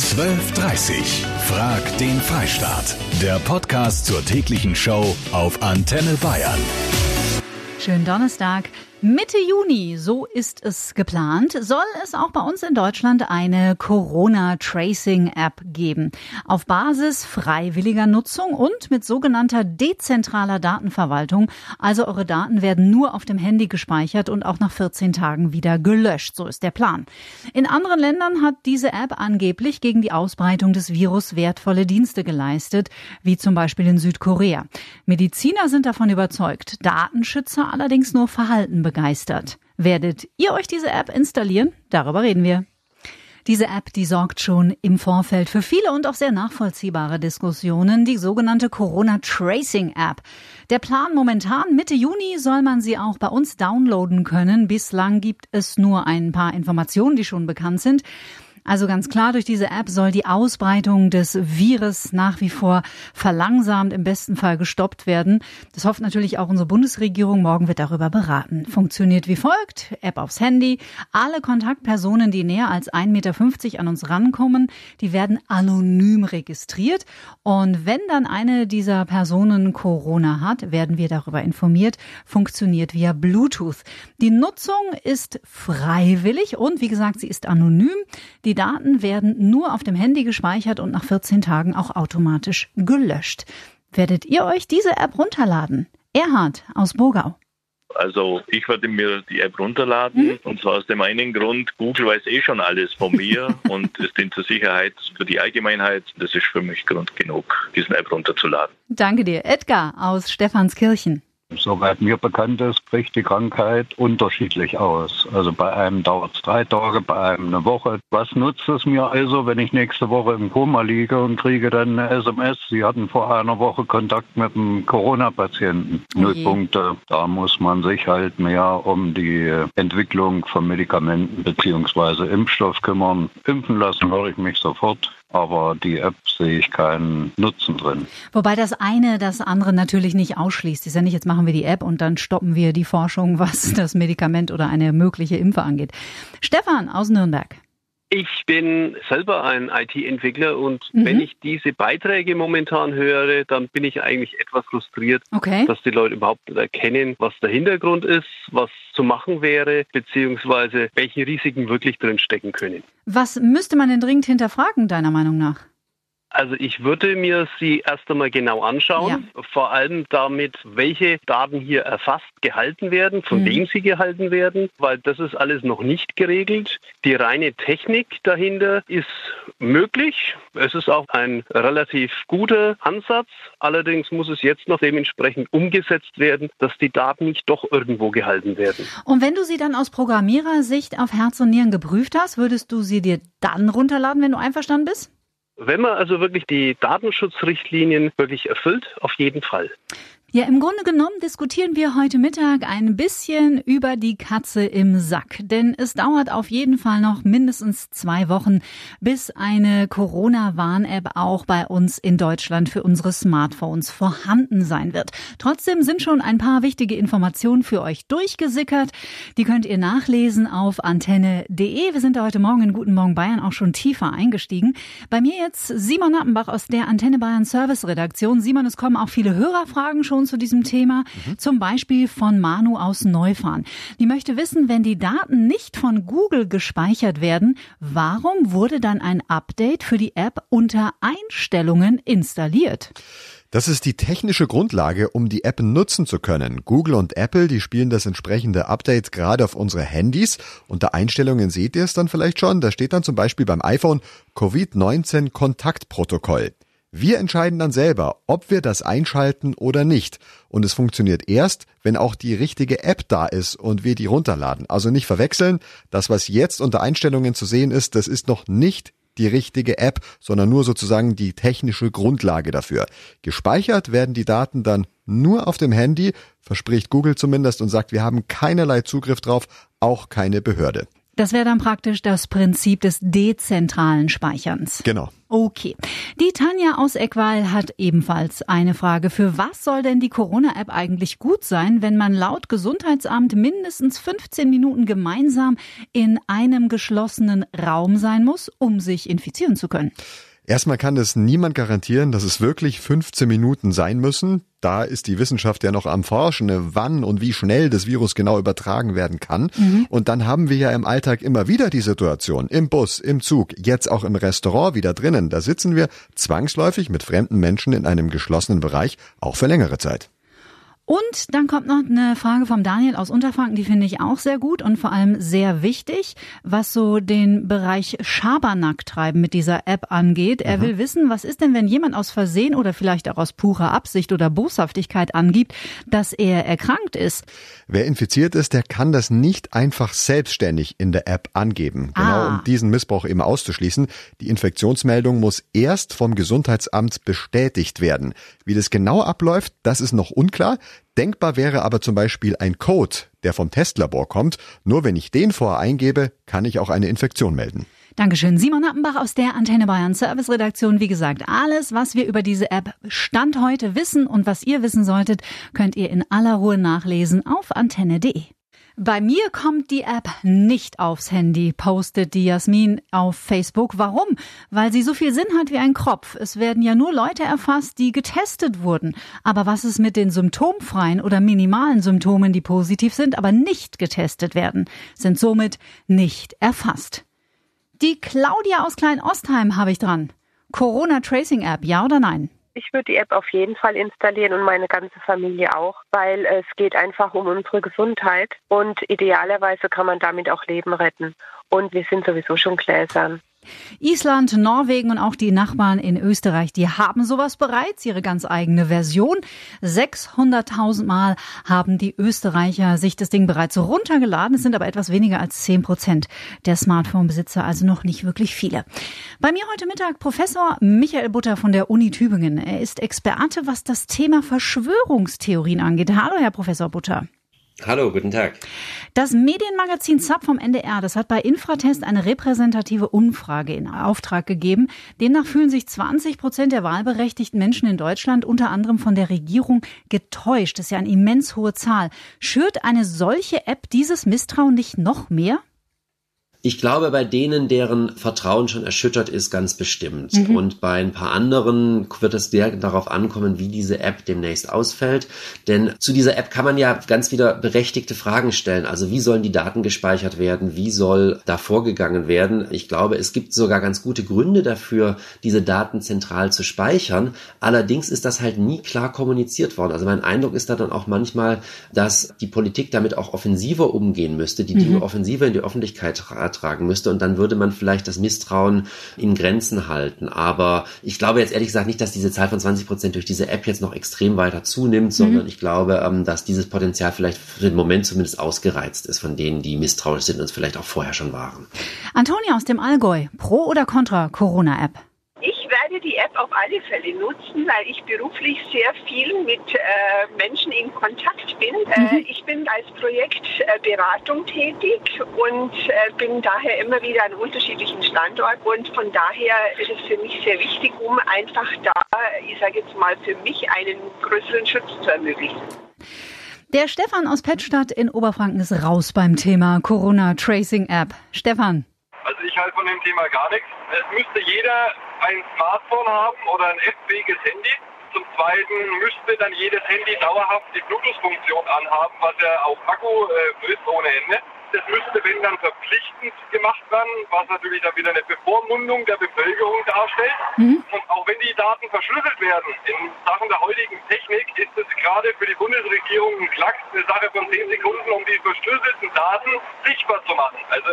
12.30 Frag den Freistaat. Der Podcast zur täglichen Show auf Antenne Bayern. Schönen Donnerstag. Mitte Juni, so ist es geplant, soll es auch bei uns in Deutschland eine Corona-Tracing-App geben. Auf Basis freiwilliger Nutzung und mit sogenannter dezentraler Datenverwaltung. Also eure Daten werden nur auf dem Handy gespeichert und auch nach 14 Tagen wieder gelöscht. So ist der Plan. In anderen Ländern hat diese App angeblich gegen die Ausbreitung des Virus wertvolle Dienste geleistet, wie zum Beispiel in Südkorea. Mediziner sind davon überzeugt, Datenschützer allerdings nur Verhalten begeistert. Werdet ihr euch diese App installieren? Darüber reden wir. Diese App, die sorgt schon im Vorfeld für viele und auch sehr nachvollziehbare Diskussionen, die sogenannte Corona Tracing App. Der Plan momentan, Mitte Juni soll man sie auch bei uns downloaden können. Bislang gibt es nur ein paar Informationen, die schon bekannt sind. Also ganz klar, durch diese App soll die Ausbreitung des Virus nach wie vor verlangsamt, im besten Fall gestoppt werden. Das hofft natürlich auch unsere Bundesregierung. Morgen wird darüber beraten. Funktioniert wie folgt. App aufs Handy. Alle Kontaktpersonen, die näher als 1,50 Meter an uns rankommen, die werden anonym registriert. Und wenn dann eine dieser Personen Corona hat, werden wir darüber informiert. Funktioniert via Bluetooth. Die Nutzung ist freiwillig und wie gesagt, sie ist anonym. Die die Daten werden nur auf dem Handy gespeichert und nach 14 Tagen auch automatisch gelöscht. Werdet ihr euch diese App runterladen? Erhard aus Bogau. Also ich werde mir die App runterladen mhm. und zwar aus dem einen Grund, Google weiß eh schon alles von mir und es dient zur Sicherheit für die Allgemeinheit. Das ist für mich Grund genug, diesen App runterzuladen. Danke dir. Edgar aus Stephanskirchen. Soweit mir bekannt ist, bricht die Krankheit unterschiedlich aus. Also bei einem dauert es drei Tage, bei einem eine Woche. Was nutzt es mir also, wenn ich nächste Woche im Koma liege und kriege dann eine SMS? Sie hatten vor einer Woche Kontakt mit einem Corona-Patienten. Okay. Null Punkte. Da muss man sich halt mehr um die Entwicklung von Medikamenten bzw. Impfstoff kümmern. Impfen lassen höre ich mich sofort aber die App sehe ich keinen Nutzen drin. Wobei das eine das andere natürlich nicht ausschließt. Ist ja nicht, jetzt machen wir die App und dann stoppen wir die Forschung, was das Medikament oder eine mögliche Impfe angeht. Stefan aus Nürnberg. Ich bin selber ein IT-Entwickler und mhm. wenn ich diese Beiträge momentan höre, dann bin ich eigentlich etwas frustriert, okay. dass die Leute überhaupt nicht erkennen, was der Hintergrund ist, was zu machen wäre, beziehungsweise welche Risiken wirklich drin stecken können. Was müsste man denn dringend hinterfragen, deiner Meinung nach? Also ich würde mir sie erst einmal genau anschauen, ja. vor allem damit, welche Daten hier erfasst gehalten werden, von mhm. wem sie gehalten werden, weil das ist alles noch nicht geregelt. Die reine Technik dahinter ist möglich. Es ist auch ein relativ guter Ansatz. Allerdings muss es jetzt noch dementsprechend umgesetzt werden, dass die Daten nicht doch irgendwo gehalten werden. Und wenn du sie dann aus Programmierersicht auf Herz und Nieren geprüft hast, würdest du sie dir dann runterladen, wenn du einverstanden bist? Wenn man also wirklich die Datenschutzrichtlinien wirklich erfüllt, auf jeden Fall. Ja, im Grunde genommen diskutieren wir heute Mittag ein bisschen über die Katze im Sack. Denn es dauert auf jeden Fall noch mindestens zwei Wochen, bis eine Corona-Warn-App auch bei uns in Deutschland für unsere Smartphones vorhanden sein wird. Trotzdem sind schon ein paar wichtige Informationen für euch durchgesickert. Die könnt ihr nachlesen auf antenne.de. Wir sind da heute Morgen in Guten Morgen Bayern auch schon tiefer eingestiegen. Bei mir jetzt Simon Nappenbach aus der Antenne Bayern Service Redaktion. Simon, es kommen auch viele Hörerfragen schon Informationen zu diesem Thema, mhm. zum Beispiel von Manu aus Neufahren. Die möchte wissen, wenn die Daten nicht von Google gespeichert werden, warum wurde dann ein Update für die App unter Einstellungen installiert? Das ist die technische Grundlage, um die App nutzen zu können. Google und Apple, die spielen das entsprechende Update gerade auf unsere Handys. Unter Einstellungen seht ihr es dann vielleicht schon. Da steht dann zum Beispiel beim iPhone Covid-19 Kontaktprotokoll. Wir entscheiden dann selber, ob wir das einschalten oder nicht. Und es funktioniert erst, wenn auch die richtige App da ist und wir die runterladen. Also nicht verwechseln. Das, was jetzt unter Einstellungen zu sehen ist, das ist noch nicht die richtige App, sondern nur sozusagen die technische Grundlage dafür. Gespeichert werden die Daten dann nur auf dem Handy, verspricht Google zumindest und sagt, wir haben keinerlei Zugriff drauf, auch keine Behörde. Das wäre dann praktisch das Prinzip des dezentralen Speicherns. Genau. Okay. Die Tanja aus Eckweil hat ebenfalls eine Frage. Für was soll denn die Corona-App eigentlich gut sein, wenn man laut Gesundheitsamt mindestens 15 Minuten gemeinsam in einem geschlossenen Raum sein muss, um sich infizieren zu können? Erstmal kann es niemand garantieren, dass es wirklich 15 Minuten sein müssen. Da ist die Wissenschaft ja noch am Forschen, wann und wie schnell das Virus genau übertragen werden kann. Mhm. Und dann haben wir ja im Alltag immer wieder die Situation, im Bus, im Zug, jetzt auch im Restaurant wieder drinnen. Da sitzen wir zwangsläufig mit fremden Menschen in einem geschlossenen Bereich, auch für längere Zeit. Und dann kommt noch eine Frage vom Daniel aus Unterfranken, die finde ich auch sehr gut und vor allem sehr wichtig, was so den Bereich Schabernack treiben mit dieser App angeht. Er mhm. will wissen, was ist denn, wenn jemand aus Versehen oder vielleicht auch aus purer Absicht oder Boshaftigkeit angibt, dass er erkrankt ist? Wer infiziert ist, der kann das nicht einfach selbstständig in der App angeben. Genau, ah. um diesen Missbrauch eben auszuschließen. Die Infektionsmeldung muss erst vom Gesundheitsamt bestätigt werden. Wie das genau abläuft, das ist noch unklar. Denkbar wäre aber zum Beispiel ein Code, der vom Testlabor kommt. Nur wenn ich den vorher eingebe, kann ich auch eine Infektion melden. Dankeschön. Simon Appenbach aus der Antenne Bayern Service Redaktion. Wie gesagt, alles, was wir über diese App Stand heute wissen und was ihr wissen solltet, könnt ihr in aller Ruhe nachlesen auf antenne.de. Bei mir kommt die App nicht aufs Handy, postet die Jasmin auf Facebook. Warum? Weil sie so viel Sinn hat wie ein Kropf. Es werden ja nur Leute erfasst, die getestet wurden. Aber was ist mit den symptomfreien oder minimalen Symptomen, die positiv sind, aber nicht getestet werden, sind somit nicht erfasst. Die Claudia aus Klein-Ostheim habe ich dran. Corona Tracing App, ja oder nein? Ich würde die App auf jeden Fall installieren und meine ganze Familie auch, weil es geht einfach um unsere Gesundheit und idealerweise kann man damit auch Leben retten. Und wir sind sowieso schon gläsern. Island, Norwegen und auch die Nachbarn in Österreich, die haben sowas bereits, ihre ganz eigene Version. 600.000 Mal haben die Österreicher sich das Ding bereits runtergeladen. Es sind aber etwas weniger als 10 Prozent der Smartphone-Besitzer, also noch nicht wirklich viele. Bei mir heute Mittag Professor Michael Butter von der Uni Tübingen. Er ist Experte, was das Thema Verschwörungstheorien angeht. Hallo, Herr Professor Butter. Hallo, guten Tag. Das Medienmagazin ZAP vom NDR, das hat bei Infratest eine repräsentative Umfrage in Auftrag gegeben. Demnach fühlen sich 20 Prozent der wahlberechtigten Menschen in Deutschland unter anderem von der Regierung getäuscht. Das ist ja eine immens hohe Zahl. Schürt eine solche App dieses Misstrauen nicht noch mehr? Ich glaube, bei denen, deren Vertrauen schon erschüttert ist, ganz bestimmt. Mhm. Und bei ein paar anderen wird es sehr darauf ankommen, wie diese App demnächst ausfällt. Denn zu dieser App kann man ja ganz wieder berechtigte Fragen stellen. Also wie sollen die Daten gespeichert werden? Wie soll da vorgegangen werden? Ich glaube, es gibt sogar ganz gute Gründe dafür, diese Daten zentral zu speichern. Allerdings ist das halt nie klar kommuniziert worden. Also mein Eindruck ist da dann auch manchmal, dass die Politik damit auch offensiver umgehen müsste, die mhm. Dinge offensiver in die Öffentlichkeit tragen müsste und dann würde man vielleicht das Misstrauen in Grenzen halten. Aber ich glaube jetzt ehrlich gesagt nicht, dass diese Zahl von 20 Prozent durch diese App jetzt noch extrem weiter zunimmt, sondern mhm. ich glaube, ähm, dass dieses Potenzial vielleicht für den Moment zumindest ausgereizt ist von denen, die misstrauisch sind und es vielleicht auch vorher schon waren. Antonia aus dem Allgäu, pro oder contra Corona-App? Die App auf alle Fälle nutzen, weil ich beruflich sehr viel mit äh, Menschen in Kontakt bin. Äh, mhm. Äh, ich bin als Projektberatung äh, tätig und äh, bin daher immer wieder an unterschiedlichen Standorten. Und von daher ist es für mich sehr wichtig, um einfach da, ich sage jetzt mal, für mich einen größeren Schutz zu ermöglichen. Der Stefan aus Pettstadt in Oberfranken ist raus beim Thema Corona Tracing App. Stefan. Also ich halte von dem Thema gar nichts. Es müsste jeder ein Smartphone haben oder ein App-fähiges Handy. Zum Zweiten müsste dann jedes Handy dauerhaft die Bluetooth-Funktion anhaben, was ja auch Akku äh, frisst ohne Ende. Das müsste, wenn dann verpflichtend gemacht werden, was natürlich dann wieder eine Bevormundung der Bevölkerung darstellt. Mhm. Und auch wenn die Daten verschlüsselt werden, in Sachen der heutigen Technik ist es gerade für die Bundesregierung ein Klacks, eine Sache von 10 Sekunden, um die verschlüsselten Daten sichtbar zu machen. Also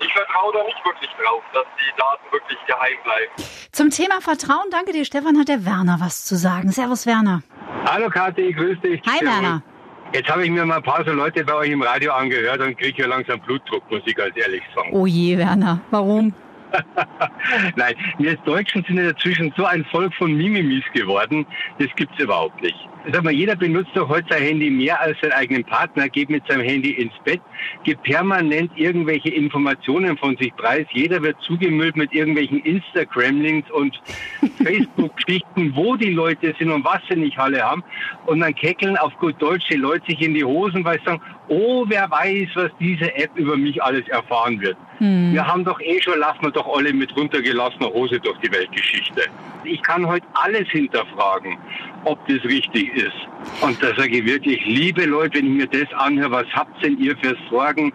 ich vertraue da nicht wirklich drauf, dass die Daten wirklich geheim bleiben. Zum Thema Vertrauen, danke dir, Stefan, hat der Werner was zu sagen. Servus, Werner. Hallo, Kathi, grüß dich. Hi, Werner. Jetzt habe ich mir mal ein paar so Leute bei euch im Radio angehört und kriege hier langsam Blutdruck, muss ich ganz ehrlich sagen. Oh je, Werner. Warum? Nein, wir Deutschen sind ja dazwischen so ein Volk von Mimimis geworden, das gibt's überhaupt nicht. Sag mal, jeder benutzt doch heute sein Handy mehr als seinen eigenen Partner, geht mit seinem Handy ins Bett, gibt permanent irgendwelche Informationen von sich preis. Jeder wird zugemüllt mit irgendwelchen Instagram-Links und Facebook-Geschichten, wo die Leute sind und was sie nicht alle haben. Und dann keckeln auf gut Deutsch die Leute sich in die Hosen, weil sie sagen, oh, wer weiß, was diese App über mich alles erfahren wird. Hm. Wir haben doch eh schon, lassen wir doch alle mit runtergelassener Hose durch die Weltgeschichte. Ich kann heute alles hinterfragen, ob das richtig ist. Und da sage ich wirklich, liebe Leute, wenn ich mir das anhöre, was habt denn ihr für Sorgen?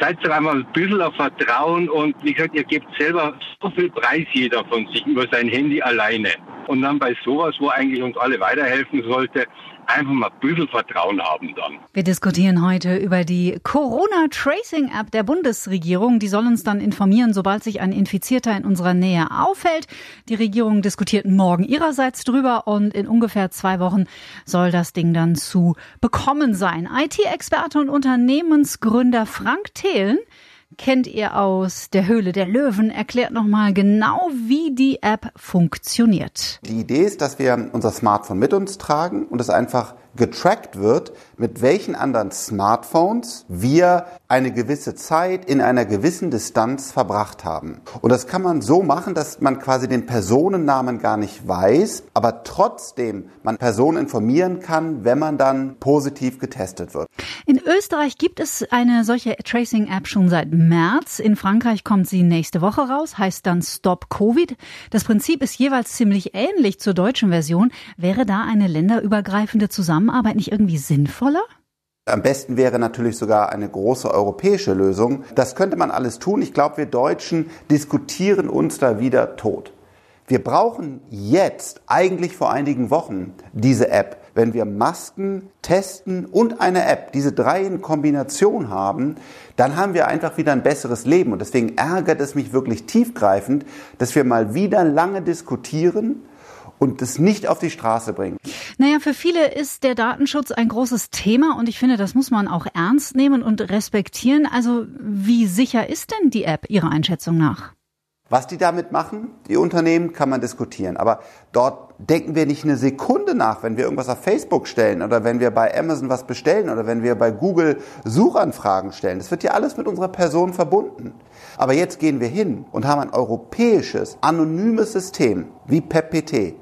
Seid doch einmal ein bisschen auf Vertrauen und wie gesagt, ihr gebt selber so viel Preis jeder von sich über sein Handy alleine. Und dann bei sowas, wo eigentlich uns alle weiterhelfen sollte, einfach mal ein bisschen Vertrauen haben dann. Wir diskutieren heute über die Corona-Tracing-App der Bundesregierung. Die soll uns dann informieren, sobald sich ein Infizierter in unserer Nähe aufhält. Die Regierung diskutiert morgen ihrerseits drüber und in ungefähr zwei Wochen soll das Ding dann zu bekommen sein. IT-Experte und Unternehmensgründer Frank Thelen kennt ihr aus der Höhle der Löwen, erklärt nochmal genau, wie die App funktioniert. Die Idee ist, dass wir unser Smartphone mit uns tragen und es einfach getrackt wird, mit welchen anderen Smartphones wir eine gewisse Zeit in einer gewissen Distanz verbracht haben. Und das kann man so machen, dass man quasi den Personennamen gar nicht weiß, aber trotzdem man Personen informieren kann, wenn man dann positiv getestet wird. In Österreich gibt es eine solche Tracing-App schon seit März. In Frankreich kommt sie nächste Woche raus, heißt dann Stop Covid. Das Prinzip ist jeweils ziemlich ähnlich zur deutschen Version. Wäre da eine länderübergreifende Zusammenarbeit nicht irgendwie sinnvoller? Am besten wäre natürlich sogar eine große europäische Lösung. Das könnte man alles tun. Ich glaube, wir Deutschen diskutieren uns da wieder tot. Wir brauchen jetzt, eigentlich vor einigen Wochen, diese App. Wenn wir Masken, Testen und eine App, diese drei in Kombination haben, dann haben wir einfach wieder ein besseres Leben. Und deswegen ärgert es mich wirklich tiefgreifend, dass wir mal wieder lange diskutieren, und es nicht auf die Straße bringen. Naja, für viele ist der Datenschutz ein großes Thema und ich finde, das muss man auch ernst nehmen und respektieren. Also wie sicher ist denn die App Ihrer Einschätzung nach? Was die damit machen, die Unternehmen, kann man diskutieren. Aber dort denken wir nicht eine Sekunde nach, wenn wir irgendwas auf Facebook stellen oder wenn wir bei Amazon was bestellen oder wenn wir bei Google Suchanfragen stellen. Das wird ja alles mit unserer Person verbunden. Aber jetzt gehen wir hin und haben ein europäisches, anonymes System wie PEPPT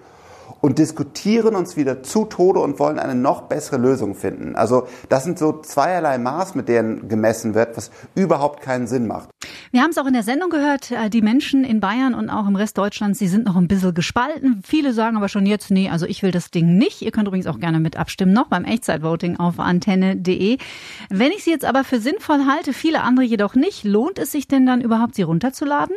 und diskutieren uns wieder zu Tode und wollen eine noch bessere Lösung finden. Also das sind so zweierlei Maß, mit denen gemessen wird, was überhaupt keinen Sinn macht. Wir haben es auch in der Sendung gehört, äh, die Menschen in Bayern und auch im Rest Deutschlands, sie sind noch ein bisschen gespalten. Viele sagen aber schon jetzt, nee, also ich will das Ding nicht. Ihr könnt übrigens auch gerne mit abstimmen, noch beim Echtzeitvoting auf antenne.de. Wenn ich sie jetzt aber für sinnvoll halte, viele andere jedoch nicht, lohnt es sich denn dann überhaupt, sie runterzuladen?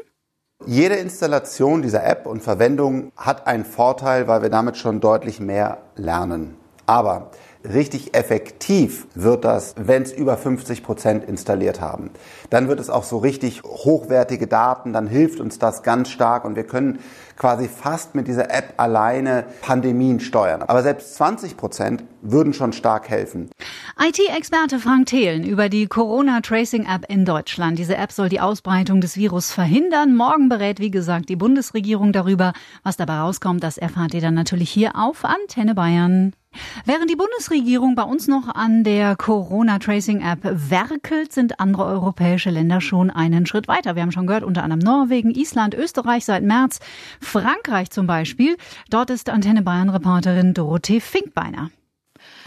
Jede Installation dieser App und Verwendung hat einen Vorteil, weil wir damit schon deutlich mehr lernen. Aber richtig effektiv wird das, wenn es über 50 Prozent installiert haben. Dann wird es auch so richtig hochwertige Daten, dann hilft uns das ganz stark und wir können quasi fast mit dieser App alleine Pandemien steuern. Aber selbst 20 Prozent würden schon stark helfen. IT-Experte Frank Thelen über die Corona-Tracing-App in Deutschland. Diese App soll die Ausbreitung des Virus verhindern. Morgen berät, wie gesagt, die Bundesregierung darüber. Was dabei rauskommt, das erfahrt ihr dann natürlich hier auf Antenne Bayern. Während die Bundesregierung bei uns noch an der Corona-Tracing-App werkelt, sind andere europäische Länder schon einen Schritt weiter. Wir haben schon gehört, unter anderem Norwegen, Island, Österreich seit März, Frankreich zum Beispiel. Dort ist Antenne Bayern-Reporterin Dorothee Finkbeiner.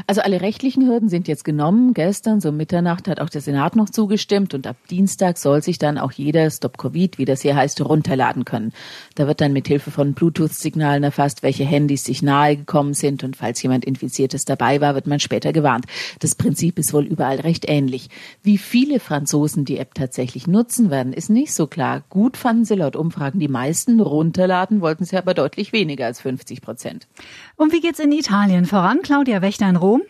Also alle rechtlichen Hürden sind jetzt genommen. Gestern, so Mitternacht, hat auch der Senat noch zugestimmt und ab Dienstag soll sich dann auch jeder Stop Covid, wie das hier heißt, runterladen können. Da wird dann mit Hilfe von Bluetooth-Signalen erfasst, welche Handys sich nahe gekommen sind und falls jemand Infiziertes dabei war, wird man später gewarnt. Das Prinzip ist wohl überall recht ähnlich. Wie viele Franzosen die App tatsächlich nutzen werden, ist nicht so klar. Gut fanden sie laut Umfragen die meisten, runterladen wollten sie aber deutlich weniger als 50 Prozent. Und wie geht's in Italien voran? Claudia Wächter in Rom.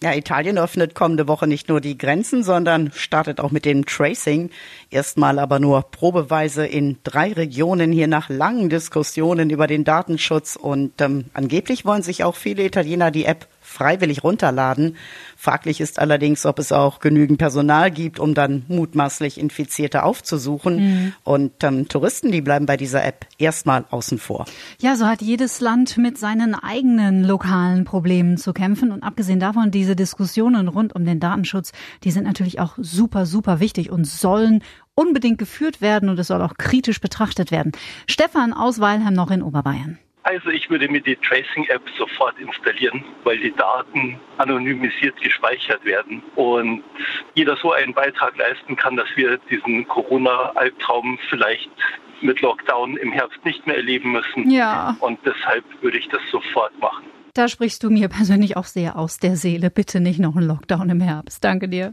Ja, Italien öffnet kommende Woche nicht nur die Grenzen, sondern startet auch mit dem Tracing. Erstmal aber nur probeweise in drei Regionen hier nach langen Diskussionen über den Datenschutz. Und ähm, angeblich wollen sich auch viele Italiener die App freiwillig runterladen. Fraglich ist allerdings, ob es auch genügend Personal gibt, um dann mutmaßlich Infizierte aufzusuchen. Mhm. Und ähm, Touristen, die bleiben bei dieser App erstmal außen vor. Ja, so hat jedes Land mit seinen eigenen lokalen Problemen zu kämpfen. Und abgesehen davon, diese Diskussionen rund um den Datenschutz, die sind natürlich auch super, super wichtig und sollen unbedingt geführt werden und es soll auch kritisch betrachtet werden. Stefan aus Weilheim noch in Oberbayern. Also ich würde mir die Tracing-App sofort installieren, weil die Daten anonymisiert gespeichert werden und jeder so einen Beitrag leisten kann, dass wir diesen Corona-Albtraum vielleicht mit Lockdown im Herbst nicht mehr erleben müssen. Ja. Und deshalb würde ich das sofort machen. Da sprichst du mir persönlich auch sehr aus der Seele. Bitte nicht noch einen Lockdown im Herbst. Danke dir.